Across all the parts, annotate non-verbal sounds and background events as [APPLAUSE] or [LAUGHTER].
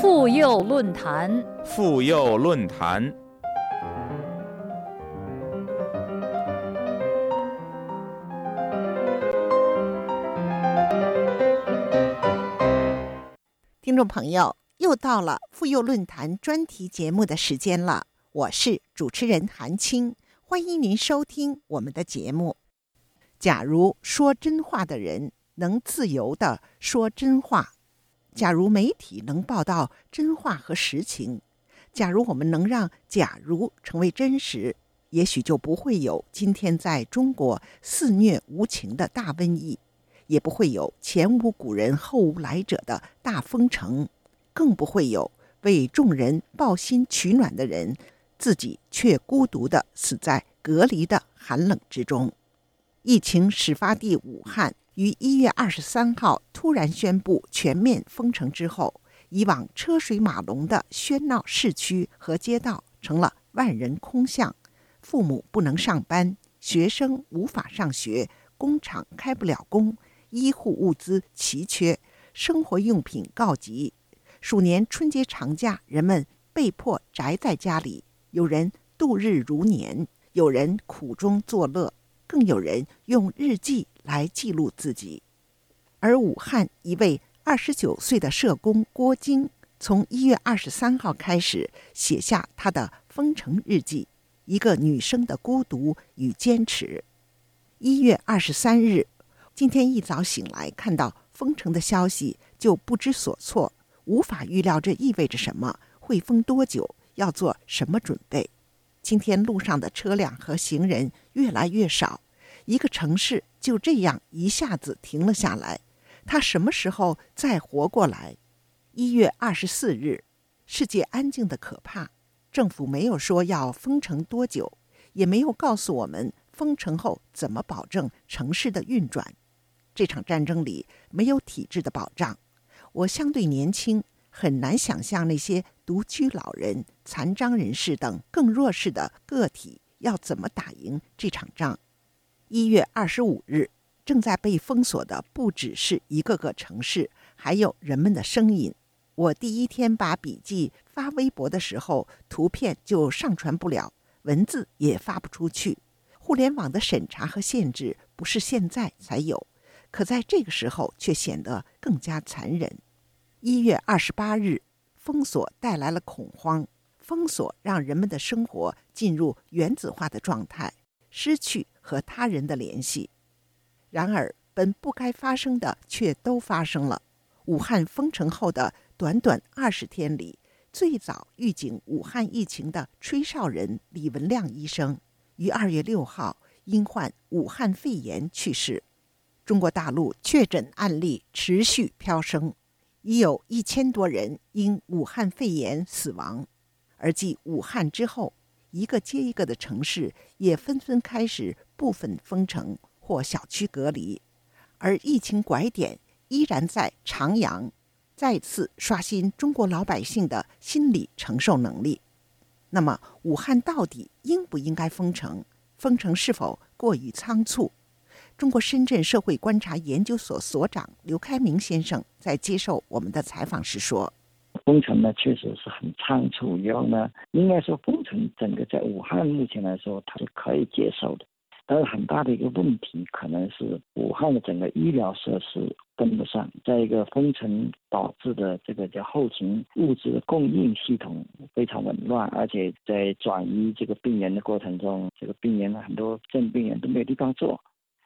妇幼论坛，妇幼论坛。听众朋友，又到了妇幼论坛专题节目的时间了，我是主持人韩青，欢迎您收听我们的节目。假如说真话的人能自由的说真话。假如媒体能报道真话和实情，假如我们能让“假如”成为真实，也许就不会有今天在中国肆虐无情的大瘟疫，也不会有前无古人后无来者的大封城，更不会有为众人抱薪取暖的人，自己却孤独的死在隔离的寒冷之中。疫情始发地武汉。于一月二十三号突然宣布全面封城之后，以往车水马龙的喧闹市区和街道成了万人空巷，父母不能上班，学生无法上学，工厂开不了工，医护物资奇缺，生活用品告急。鼠年春节长假，人们被迫宅在家里，有人度日如年，有人苦中作乐，更有人用日记。来记录自己，而武汉一位二十九岁的社工郭晶，从一月二十三号开始写下他的封城日记，一个女生的孤独与坚持。一月二十三日，今天一早醒来看到封城的消息，就不知所措，无法预料这意味着什么，会封多久，要做什么准备。今天路上的车辆和行人越来越少。一个城市就这样一下子停了下来，他什么时候再活过来？一月二十四日，世界安静的可怕，政府没有说要封城多久，也没有告诉我们封城后怎么保证城市的运转。这场战争里没有体制的保障，我相对年轻，很难想象那些独居老人、残障人士等更弱势的个体要怎么打赢这场仗。一月二十五日，正在被封锁的不只是一个个城市，还有人们的声音。我第一天把笔记发微博的时候，图片就上传不了，文字也发不出去。互联网的审查和限制不是现在才有，可在这个时候却显得更加残忍。一月二十八日，封锁带来了恐慌，封锁让人们的生活进入原子化的状态，失去。和他人的联系，然而本不该发生的却都发生了。武汉封城后的短短二十天里，最早预警武汉疫情的吹哨人李文亮医生于二月六号因患武汉肺炎去世。中国大陆确诊案例持续飙升，已有一千多人因武汉肺炎死亡。而继武汉之后，一个接一个的城市也纷纷开始。部分封城或小区隔离，而疫情拐点依然在长阳，再次刷新中国老百姓的心理承受能力。那么，武汉到底应不应该封城？封城是否过于仓促？中国深圳社会观察研究所所长刘开明先生在接受我们的采访时说：“封城呢，确实是很仓促。然后呢，应该说封城整个在武汉目前来说，它是可以接受的。”但是很大的一个问题，可能是武汉的整个医疗设施跟不上，在一个封城导致的这个叫后勤物资供应系统非常紊乱，而且在转移这个病人的过程中，这个病人很多症病人都没有地方坐，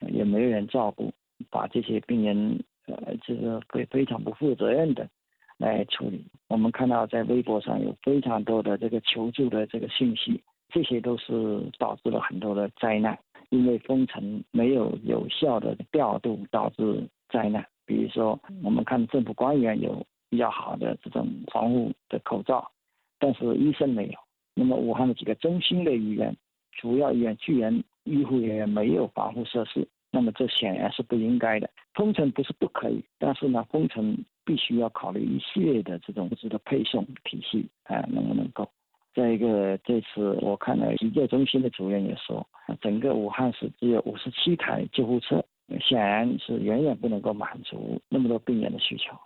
也没有人照顾，把这些病人呃这个非非常不负责任的来处理。我们看到在微博上有非常多的这个求助的这个信息，这些都是导致了很多的灾难。因为封城没有有效的调度，导致灾难。比如说，我们看政府官员有比较好的这种防护的口罩，但是医生没有。那么武汉的几个中心的医院、主要医院居然医护人员没有防护设施，那么这显然是不应该的。封城不是不可以，但是呢，封城必须要考虑一系列的这种物资的配送体系啊，能不能够？再一个，这次我看了急救中心的主任也说，整个武汉市只有五十七台救护车，显然是远远不能够满足那么多病人的需求。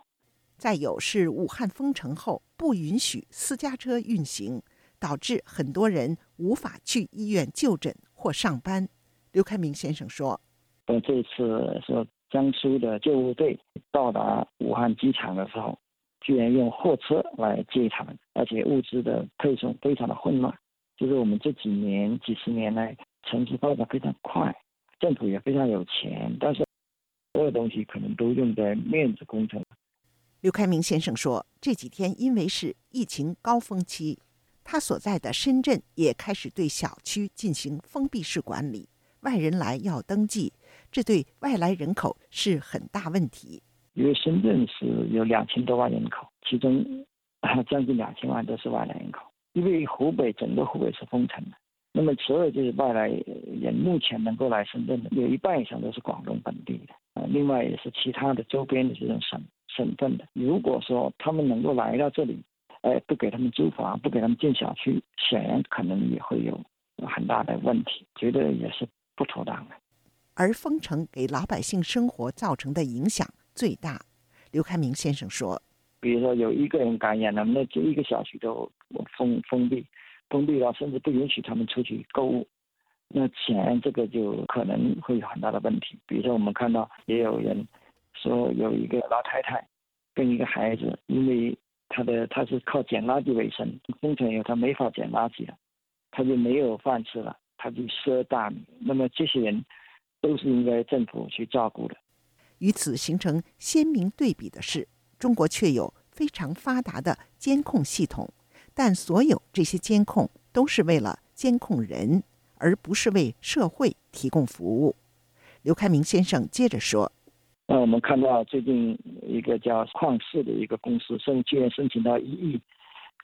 再有是武汉封城后不允许私家车运行，导致很多人无法去医院就诊或上班。刘开明先生说：“呃，这次说江苏的救护队到达武汉机场的时候，居然用货车来接他们，而且物资的配送非常的混乱。就是我们这几年几十年来，城市发展非常快，政府也非常有钱，但是所有东西可能都用在面子工程。”刘开明先生说：“这几天因为是疫情高峰期，他所在的深圳也开始对小区进行封闭式管理，外人来要登记，这对外来人口是很大问题。因为深圳是有两千多万人口，其中 [LAUGHS] 将近两千万都是外来人口。因为湖北整个湖北是封城的，那么所有这些外来人目前能够来深圳的，有一半以上都是广东本地的，啊，另外也是其他的周边的这种省。”省份的，如果说他们能够来到这里，哎，不给他们租房，不给他们建小区，显然可能也会有很大的问题，觉得也是不妥当的。而封城给老百姓生活造成的影响最大，刘开明先生说：“比如说有一个人感染了，那这一个小区都封封闭，封闭了，甚至不允许他们出去购物，那显然这个就可能会有很大的问题。比如说我们看到也有人。”说有一个老太太跟一个孩子，因为他的他是靠捡垃圾为生，封城以后他没法捡垃圾了，他就没有饭吃了，他就赊大米。那么这些人都是应该政府去照顾的。与此形成鲜明对比的是，中国却有非常发达的监控系统，但所有这些监控都是为了监控人，而不是为社会提供服务。刘开明先生接着说。那我们看到最近一个叫旷视的一个公司申居然申请到一亿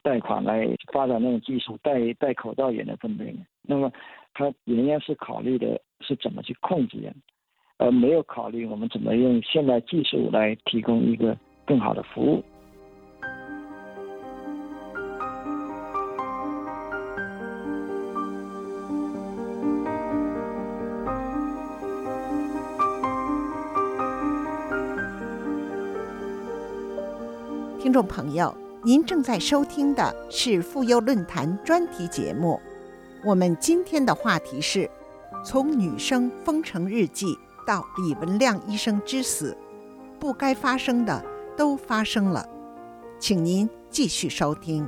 贷款来发展那种技术，戴戴口罩也能分辨。那么，他仍然是考虑的是怎么去控制人，而没有考虑我们怎么用现代技术来提供一个更好的服务。听众朋友，您正在收听的是妇幼论坛专题节目。我们今天的话题是：从女生封城日记到李文亮医生之死，不该发生的都发生了。请您继续收听。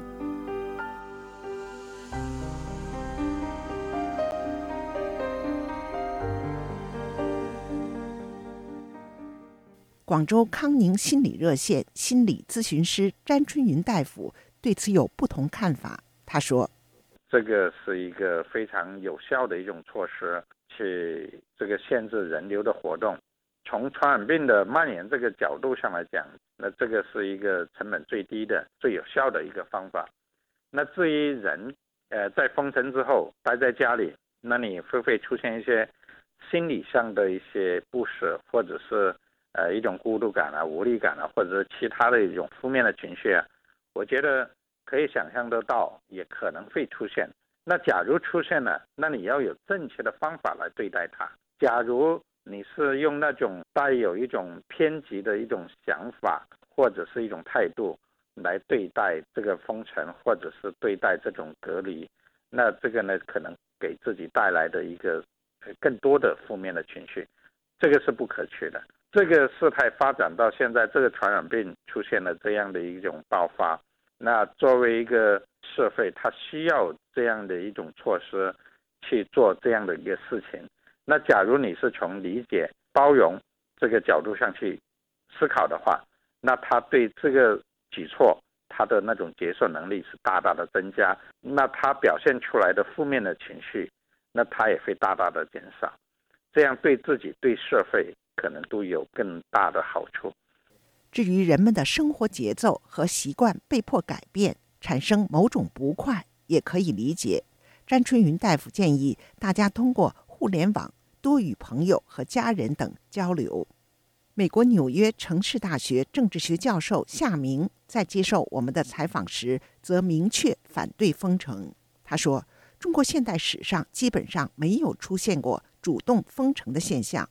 广州康宁心理热线心理咨询师詹春云大夫对此有不同看法。他说：“这个是一个非常有效的一种措施，去这个限制人流的活动。从传染病的蔓延这个角度上来讲，那这个是一个成本最低的、最有效的一个方法。那至于人，呃，在封城之后待在家里，那你会不会出现一些心理上的一些不舍，或者是？”呃，一种孤独感啊、无力感啊，或者是其他的一种负面的情绪啊，我觉得可以想象得到，也可能会出现。那假如出现了，那你要有正确的方法来对待它。假如你是用那种带有一种偏激的一种想法或者是一种态度来对待这个封城，或者是对待这种隔离，那这个呢，可能给自己带来的一个更多的负面的情绪，这个是不可取的。这个事态发展到现在，这个传染病出现了这样的一种爆发，那作为一个社会，它需要这样的一种措施去做这样的一个事情。那假如你是从理解、包容这个角度上去思考的话，那他对这个举措他的那种接受能力是大大的增加，那他表现出来的负面的情绪，那他也会大大的减少，这样对自己、对社会。可能都有更大的好处。至于人们的生活节奏和习惯被迫改变，产生某种不快，也可以理解。詹春云大夫建议大家通过互联网多与朋友和家人等交流。美国纽约城市大学政治学教授夏明在接受我们的采访时，则明确反对封城。他说：“中国现代史上基本上没有出现过主动封城的现象。”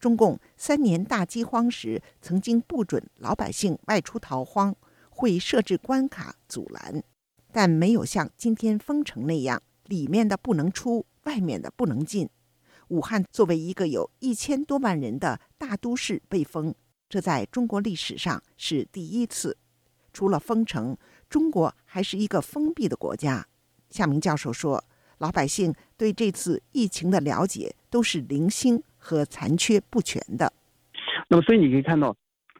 中共三年大饥荒时，曾经不准老百姓外出逃荒，会设置关卡阻拦，但没有像今天封城那样，里面的不能出，外面的不能进。武汉作为一个有一千多万人的大都市被封，这在中国历史上是第一次。除了封城，中国还是一个封闭的国家。夏明教授说，老百姓对这次疫情的了解都是零星和残缺不全的。那么，所以你可以看到，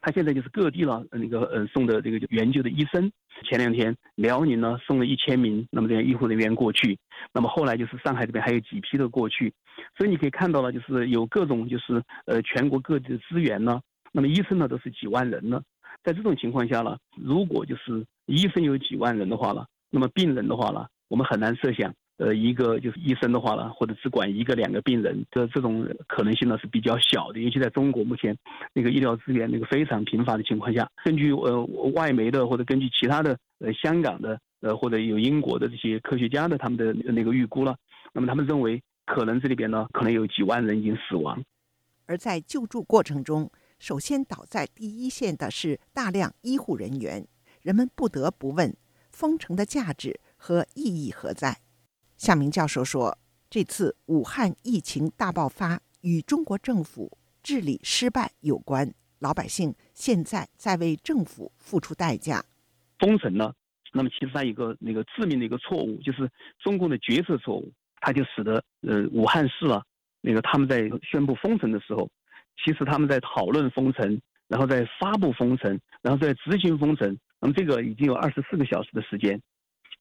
他现在就是各地了，那个呃送的这个援救的医生。前两天辽宁呢送了一千名，那么这样医护人员过去。那么后来就是上海这边还有几批的过去。所以你可以看到了，就是有各种就是呃全国各地的资源呢。那么医生呢都是几万人呢。在这种情况下呢，如果就是医生有几万人的话呢，那么病人的话呢，我们很难设想，呃，一个就是医生的话呢，或者只管一个两个病人的这种可能性呢是比较小的。尤其在中国目前那个医疗资源那个非常贫乏的情况下，根据呃外媒的或者根据其他的呃香港的呃或者有英国的这些科学家的他们的那个预估了，那么他们认为可能这里边呢可能有几万人已经死亡，而在救助过程中。首先倒在第一线的是大量医护人员，人们不得不问：封城的价值和意义何在？夏明教授说：“这次武汉疫情大爆发与中国政府治理失败有关，老百姓现在在为政府付出代价。封城呢，那么其实它一个那个致命的一个错误，就是中共的决策错误，它就使得呃武汉市啊，那个他们在宣布封城的时候。”其实他们在讨论封城，然后在发布封城，然后在执行封城。那么这个已经有二十四个小时的时间。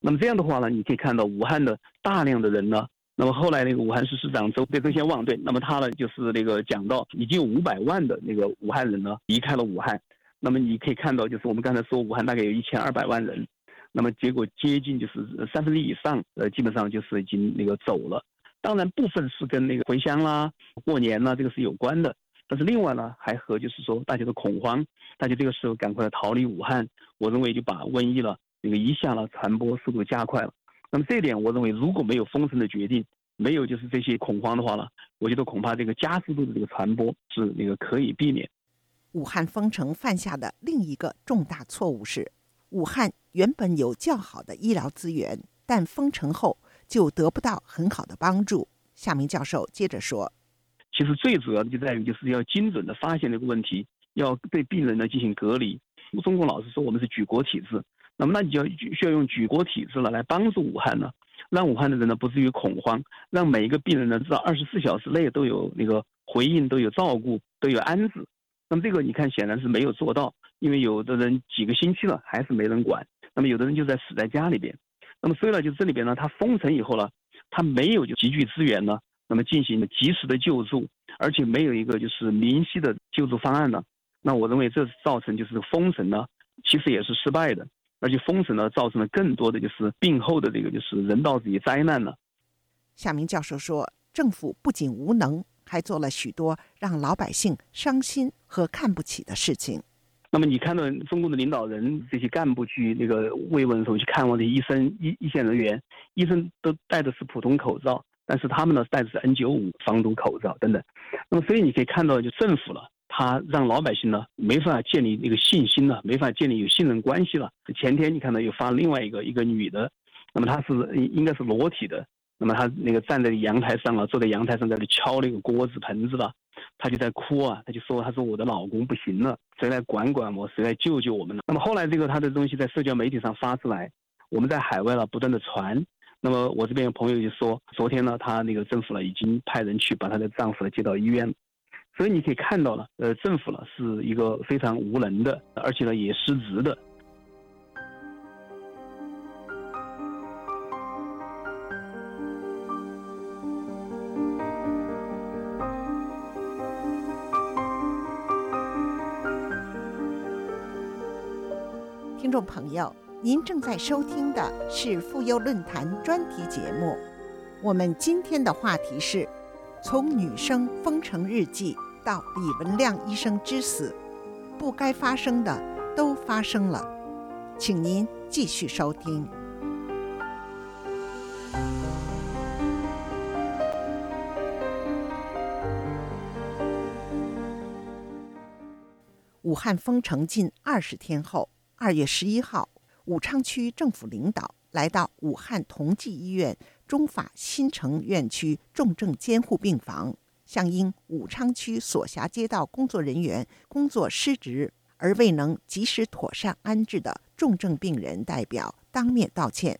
那么这样的话呢，你可以看到武汉的大量的人呢。那么后来那个武汉市市长周周先旺对，那么他呢就是那个讲到已经有五百万的那个武汉人呢离开了武汉。那么你可以看到，就是我们刚才说武汉大概有一千二百万人，那么结果接近就是三分之一以上，呃，基本上就是已经那个走了。当然部分是跟那个回乡啦、过年啦这个是有关的。但是另外呢，还和就是说大家的恐慌，大家这个时候赶快逃离武汉，我认为就把瘟疫了那个一下呢传播速度加快了。那么这一点，我认为如果没有封城的决定，没有就是这些恐慌的话呢，我觉得恐怕这个加速度的这个传播是那个可以避免。武汉封城犯下的另一个重大错误是，武汉原本有较好的医疗资源，但封城后就得不到很好的帮助。夏明教授接着说。其实最主要的就在于，就是要精准的发现这个问题，要对病人呢进行隔离。中共老是说我们是举国体制，那么那你就要需要用举国体制了来帮助武汉呢，让武汉的人呢不至于恐慌，让每一个病人呢知道二十四小时内都有那个回应，都有照顾，都有安置。那么这个你看显然是没有做到，因为有的人几个星期了还是没人管，那么有的人就在死在家里边。那么所以呢，就这里边呢，他封城以后呢，他没有就集聚资源呢。那么进行及时的救助，而且没有一个就是明晰的救助方案呢？那我认为这造成就是封城呢，其实也是失败的，而且封城呢造成了更多的就是病后的这个就是人道主义灾难呢。夏明教授说，政府不仅无能，还做了许多让老百姓伤心和看不起的事情。那么你看到中共的领导人这些干部去那个慰问的时候，去看望的医生一一线人员，医生都戴的是普通口罩。但是他们呢戴的是 N 九五防毒口罩等等，那么所以你可以看到，就政府了，他让老百姓呢没法建立那个信心了，没法建立有信任关系了。前天你看到又发另外一个一个女的，那么她是应该是裸体的，那么她那个站在阳台上了，坐在阳台上在那敲那个锅子盆子了，她就在哭啊，她就说她说我的老公不行了，谁来管管我，谁来救救我们呢？那么后来这个她的东西在社交媒体上发出来，我们在海外了不断的传。那么我这边有朋友就说，昨天呢，他那个政府呢已经派人去把她的丈夫呢接到医院，所以你可以看到了，呃，政府呢是一个非常无能的，而且呢也失职的。听众朋友。您正在收听的是妇幼论坛专题节目。我们今天的话题是：从女生封城日记到李文亮医生之死，不该发生的都发生了。请您继续收听。武汉封城近二十天后，二月十一号，武昌区政府领导来到武汉同济医院中法新城院区重症监护病房，向因武昌区所辖街道工作人员工作失职而未能及时妥善安置的重症病人代表当面道歉。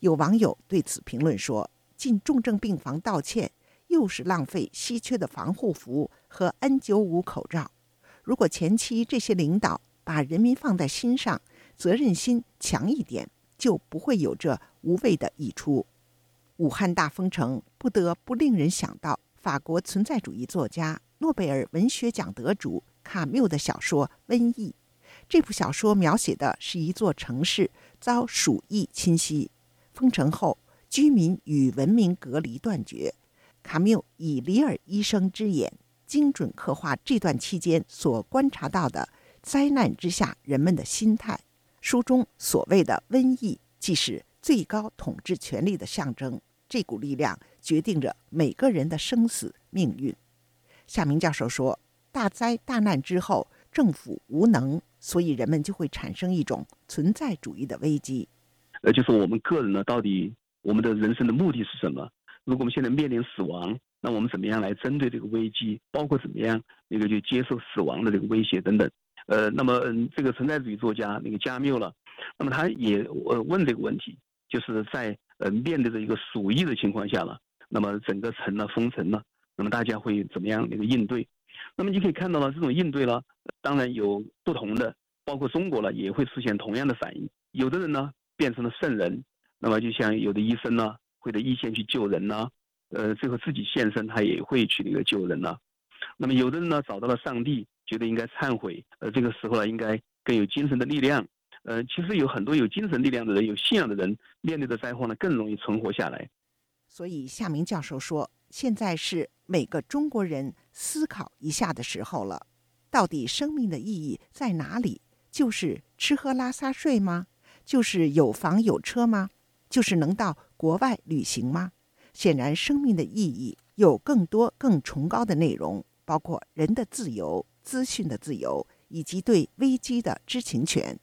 有网友对此评论说：“进重症病房道歉，又是浪费稀缺的防护服和 N95 口罩。”如果前期这些领导把人民放在心上，责任心强一点，就不会有这无谓的溢出。武汉大封城，不得不令人想到法国存在主义作家、诺贝尔文学奖得主卡缪的小说《瘟疫》。这部小说描写的是一座城市遭鼠疫侵袭，封城后居民与文明隔离断绝。卡缪以里尔医生之眼。精准刻画这段期间所观察到的灾难之下人们的心态。书中所谓的瘟疫，既是最高统治权力的象征，这股力量决定着每个人的生死命运。夏明教授说：“大灾大难之后，政府无能，所以人们就会产生一种存在主义的危机。呃，就是我们个人呢，到底我们的人生的目的是什么？如果我们现在面临死亡。”那我们怎么样来针对这个危机？包括怎么样那个就接受死亡的这个威胁等等。呃，那么嗯这个存在主义作家那个加缪了，那么他也呃问这个问题，就是在呃面对着一个鼠疫的情况下了，那么整个城呢封城了，那么大家会怎么样那个应对？那么你可以看到了这种应对了，当然有不同的，包括中国了也会出现同样的反应。有的人呢变成了圣人，那么就像有的医生呢会在一线去救人呢。呃，最后自己现身，他也会去那个救人了。那么有的人呢，找到了上帝，觉得应该忏悔。呃，这个时候呢，应该更有精神的力量。呃，其实有很多有精神力量的人，有信仰的人，面对的灾祸呢，更容易存活下来。所以夏明教授说，现在是每个中国人思考一下的时候了。到底生命的意义在哪里？就是吃喝拉撒睡吗？就是有房有车吗？就是能到国外旅行吗？显然，生命的意义有更多、更崇高的内容，包括人的自由、资讯的自由以及对危机的知情权。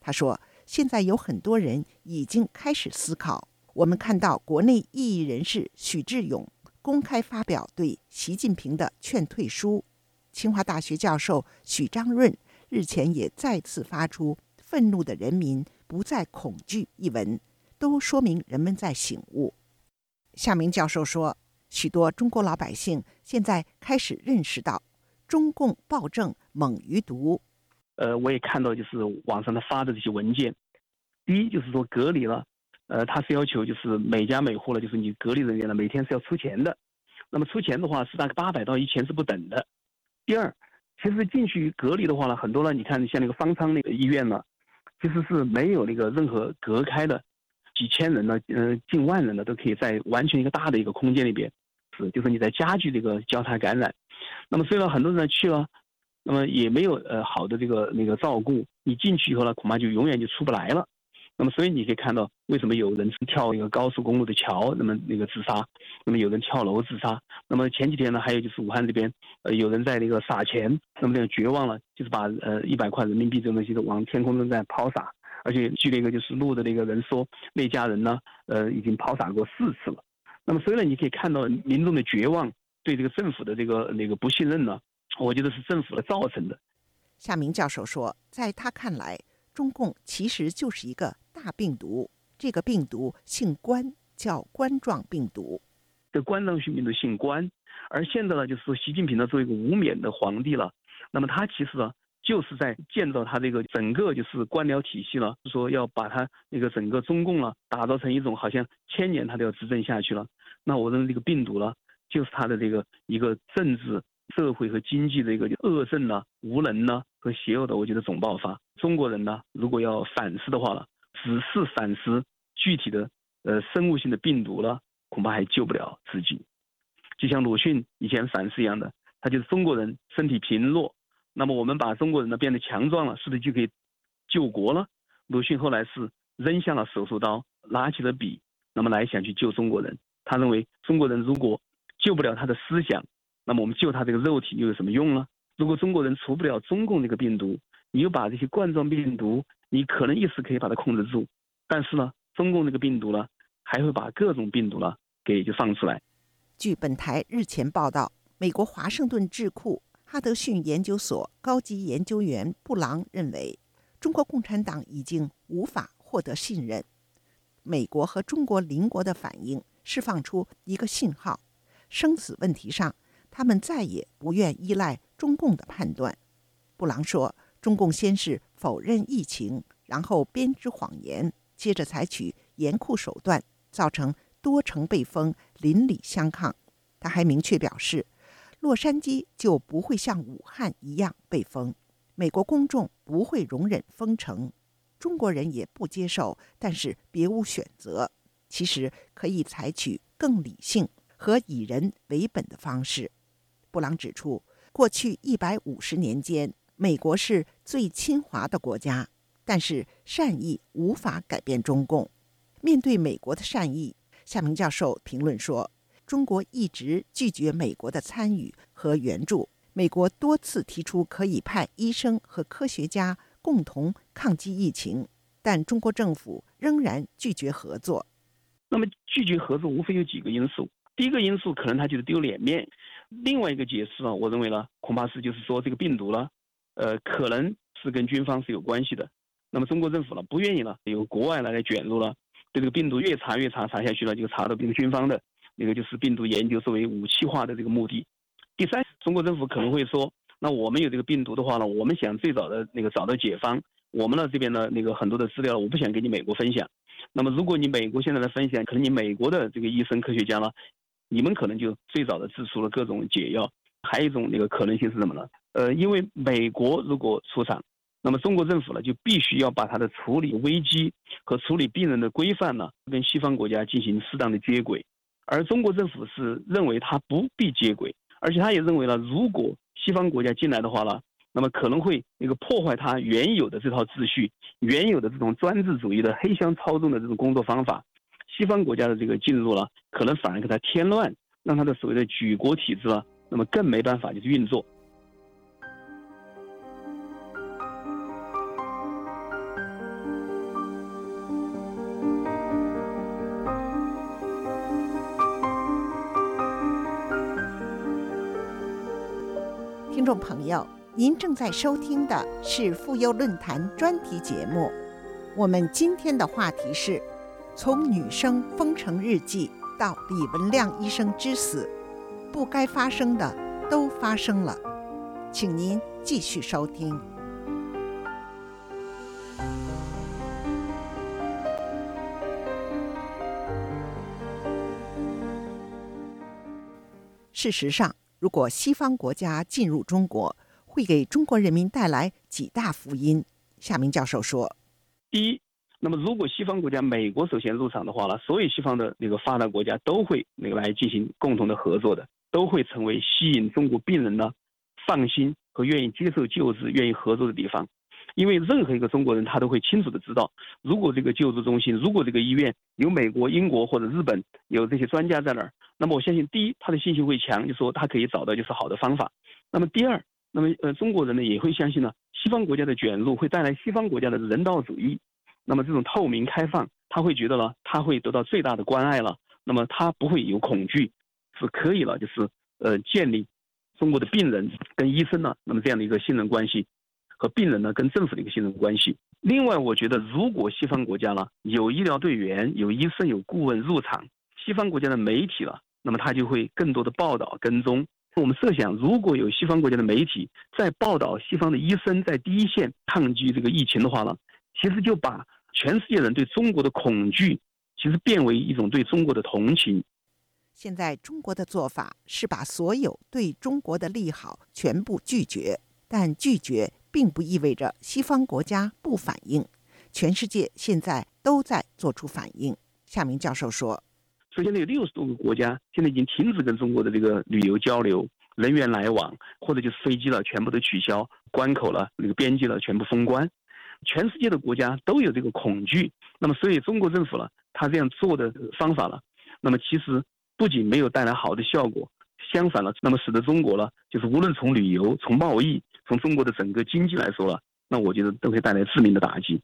他说：“现在有很多人已经开始思考。我们看到国内异议人士许志勇公开发表对习近平的劝退书，清华大学教授许章润日前也再次发出‘愤怒的人民不再恐惧’一文，都说明人们在醒悟。”夏明教授说：“许多中国老百姓现在开始认识到，中共暴政猛于毒。呃，我也看到就是网上他发的这些文件。第一就是说隔离了，呃，他是要求就是每家每户了，就是你隔离人员呢，每天是要出钱的。那么出钱的话是大概八百到一千是不等的。第二，其实进去隔离的话呢，很多呢，你看像那个方舱那个医院呢，其实是没有那个任何隔开的。”几千人呢，嗯，近万人呢，都可以在完全一个大的一个空间里边，是，就是你在加剧这个交叉感染。那么虽然很多人去了，那么也没有呃好的这个那个照顾，你进去以后呢，恐怕就永远就出不来了。那么所以你可以看到，为什么有人跳一个高速公路的桥，那么那个自杀，那么有人跳楼自杀。那么前几天呢，还有就是武汉这边，呃，有人在那个撒钱，那么那个绝望了，就是把呃一百块人民币这种东西都往天空中在抛洒。而且据那个就是录的那个人说，那家人呢，呃，已经抛洒过四次了。那么，所以呢你可以看到民众的绝望，对这个政府的这个那个不信任呢，我觉得是政府的造成的。夏明教授说，在他看来，中共其实就是一个大病毒，这个病毒姓冠，叫冠状病毒。这冠状病毒姓冠，而现在呢，就是说习近平呢，作为一个无冕的皇帝了，那么他其实呢。就是在建造他这个整个就是官僚体系了，说要把他那个整个中共了打造成一种好像千年他都要执政下去了。那我认为这个病毒呢，就是他的这个一个政治、社会和经济的一个恶政呢、无能呢和邪恶的，我觉得总爆发。中国人呢，如果要反思的话了，只是反思具体的呃生物性的病毒了，恐怕还救不了自己。就像鲁迅以前反思一样的，他就是中国人身体贫弱。那么我们把中国人呢变得强壮了，是不是就可以救国了？鲁迅后来是扔下了手术刀，拿起了笔，那么来想去救中国人。他认为中国人如果救不了他的思想，那么我们救他这个肉体又有什么用呢？如果中国人除不了中共这个病毒，你又把这些冠状病毒，你可能一时可以把它控制住，但是呢，中共这个病毒呢，还会把各种病毒呢给就放出来。据本台日前报道，美国华盛顿智库哈德逊研究所高级研究员布朗认为，中国共产党已经无法获得信任。美国和中国邻国的反应释放出一个信号：生死问题上，他们再也不愿依赖中共的判断。布朗说。中共先是否认疫情，然后编织谎言，接着采取严酷手段，造成多城被封、邻里相抗。他还明确表示，洛杉矶就不会像武汉一样被封，美国公众不会容忍封城，中国人也不接受，但是别无选择。其实可以采取更理性和以人为本的方式。布朗指出，过去一百五十年间。美国是最亲华的国家，但是善意无法改变中共。面对美国的善意，夏明教授评论说：“中国一直拒绝美国的参与和援助。美国多次提出可以派医生和科学家共同抗击疫情，但中国政府仍然拒绝合作。那么拒绝合作无非有几个因素。第一个因素可能他就是丢脸面。另外一个解释啊，我认为呢，恐怕是就是说这个病毒呢。”呃，可能是跟军方是有关系的。那么中国政府呢，不愿意呢，由国外来来卷入了，对这个病毒越查越查查下去了，就查到这个军方的那个就是病毒研究作为武器化的这个目的。第三，中国政府可能会说，那我们有这个病毒的话呢，我们想最早的那个找到解方，我们呢这边呢那个很多的资料，我不想给你美国分享。那么如果你美国现在来分享，可能你美国的这个医生科学家呢，你们可能就最早的制出了各种解药。还有一种那个可能性是什么呢？呃，因为美国如果出场，那么中国政府呢就必须要把它的处理危机和处理病人的规范呢跟西方国家进行适当的接轨，而中国政府是认为它不必接轨，而且他也认为呢，如果西方国家进来的话呢，那么可能会那个破坏它原有的这套秩序，原有的这种专制主义的黑箱操纵的这种工作方法，西方国家的这个进入了，可能反而给他添乱，让他的所谓的举国体制啊。那么更没办法就是运作。听众朋友，您正在收听的是妇幼论坛专题节目。我们今天的话题是：从女生封城日记到李文亮医生之死。不该发生的都发生了，请您继续收听。事实上，如果西方国家进入中国，会给中国人民带来几大福音。夏明教授说：“第一，那么如果西方国家美国首先入场的话呢，所有西方的那个发达国家都会那个来进行共同的合作的。”都会成为吸引中国病人呢放心和愿意接受救治、愿意合作的地方，因为任何一个中国人他都会清楚的知道，如果这个救治中心、如果这个医院有美国、英国或者日本有这些专家在那儿，那么我相信，第一，他的信心会强，就说他可以找到就是好的方法；那么第二，那么呃中国人呢也会相信呢，西方国家的卷入会带来西方国家的人道主义，那么这种透明开放，他会觉得呢，他会得到最大的关爱了，那么他不会有恐惧。是可以了，就是呃建立中国的病人跟医生呢，那么这样的一个信任关系，和病人呢跟政府的一个信任关系。另外，我觉得如果西方国家呢有医疗队员、有医生、有顾问入场，西方国家的媒体了，那么他就会更多的报道跟踪。我们设想，如果有西方国家的媒体在报道西方的医生在第一线抗击这个疫情的话呢，其实就把全世界人对中国的恐惧，其实变为一种对中国的同情。现在中国的做法是把所有对中国的利好全部拒绝，但拒绝并不意味着西方国家不反应。全世界现在都在做出反应。夏明教授说：“所以现在，有六十多个国家现在已经停止跟中国的这个旅游交流、人员来往，或者就是飞机了全部都取消，关口了那个边界了全部封关。全世界的国家都有这个恐惧。那么，所以中国政府呢，他这样做的方法了，那么其实。”不仅没有带来好的效果，相反了，那么使得中国呢，就是无论从旅游、从贸易、从中国的整个经济来说呢，那我觉得都会带来致命的打击。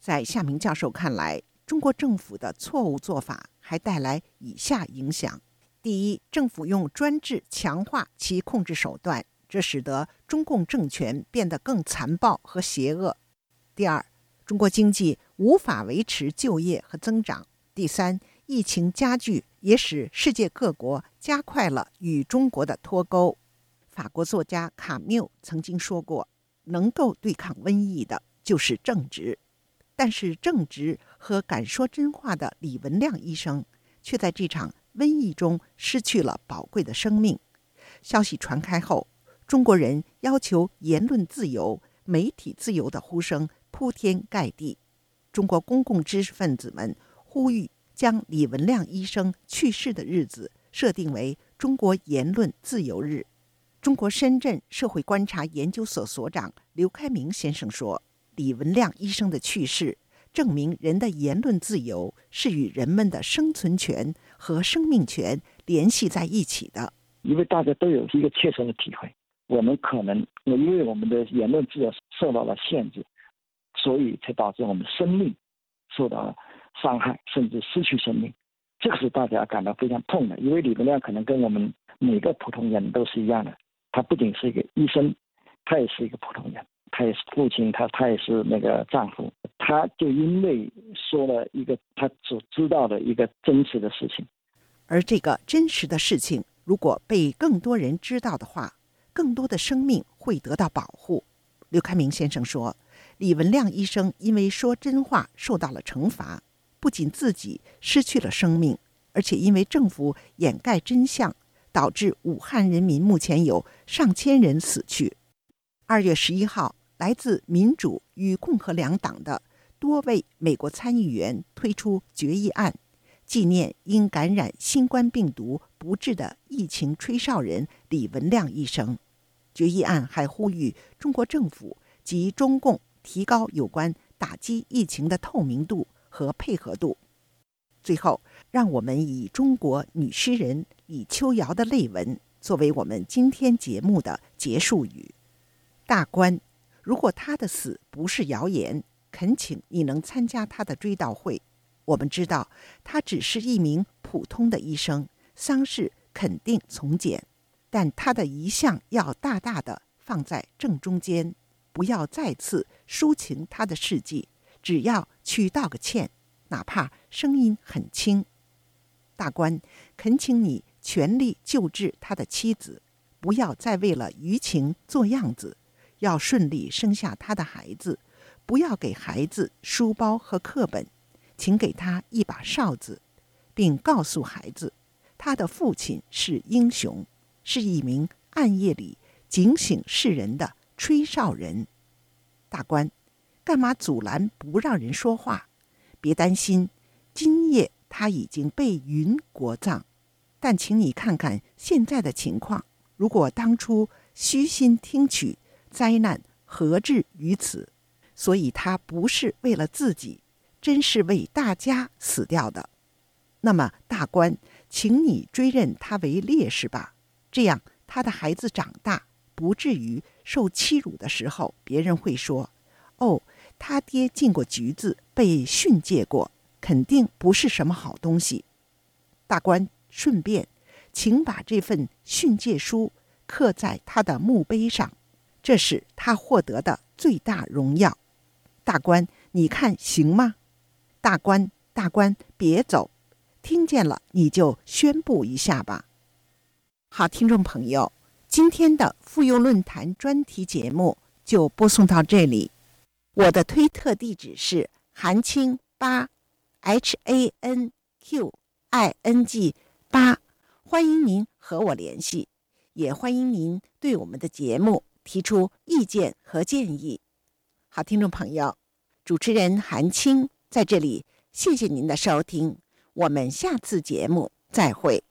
在夏明教授看来，中国政府的错误做法还带来以下影响：第一，政府用专制强化其控制手段，这使得中共政权变得更残暴和邪恶；第二，中国经济无法维持就业和增长；第三，疫情加剧也使世界各国加快了与中国的脱钩。法国作家卡缪曾经说过：“能够对抗瘟疫的，就是正直。”但是正直和敢说真话的李文亮医生，却在这场瘟疫中失去了宝贵的生命。消息传开后，中国人要求言论自由、媒体自由的呼声铺天盖地。中国公共知识分子们呼吁将李文亮医生去世的日子设定为中国言论自由日。中国深圳社会观察研究所所长刘开明先生说。李文亮医生的去世，证明人的言论自由是与人们的生存权和生命权联系在一起的。因为大家都有一个切身的体会，我们可能因为我们的言论自由受到了限制，所以才导致我们生命受到了伤害，甚至失去生命。这个是大家感到非常痛的。因为李文亮可能跟我们每个普通人都是一样的，他不仅是一个医生，他也是一个普通人。他也是父亲，他他也是那个丈夫，他就因为说了一个他所知道的一个真实的事情，而这个真实的事情如果被更多人知道的话，更多的生命会得到保护。刘开明先生说，李文亮医生因为说真话受到了惩罚，不仅自己失去了生命，而且因为政府掩盖真相，导致武汉人民目前有上千人死去。二月十一号，来自民主与共和两党的多位美国参议员推出决议案，纪念因感染新冠病毒不治的疫情吹哨人李文亮医生。决议案还呼吁中国政府及中共提高有关打击疫情的透明度和配合度。最后，让我们以中国女诗人李秋瑶的泪文作为我们今天节目的结束语。大官，如果他的死不是谣言，恳请你能参加他的追悼会。我们知道他只是一名普通的医生，丧事肯定从简，但他的遗像要大大的放在正中间，不要再次抒情他的事迹，只要去道个歉，哪怕声音很轻。大官，恳请你全力救治他的妻子，不要再为了舆情做样子。要顺利生下他的孩子，不要给孩子书包和课本，请给他一把哨子，并告诉孩子，他的父亲是英雄，是一名暗夜里警醒世人的吹哨人。大官，干嘛阻拦不让人说话？别担心，今夜他已经被云国葬，但请你看看现在的情况，如果当初虚心听取。灾难何至于此？所以他不是为了自己，真是为大家死掉的。那么大官，请你追认他为烈士吧，这样他的孩子长大不至于受欺辱的时候，别人会说：“哦，他爹进过局子，被训诫过，肯定不是什么好东西。”大官，顺便，请把这份训诫书刻在他的墓碑上。这是他获得的最大荣耀，大官，你看行吗？大官，大官，别走，听见了你就宣布一下吧。好，听众朋友，今天的妇幼论坛专题节目就播送到这里。我的推特地址是韩青八，H A N Q I N G 八，欢迎您和我联系，也欢迎您对我们的节目。提出意见和建议。好，听众朋友，主持人韩青在这里，谢谢您的收听，我们下次节目再会。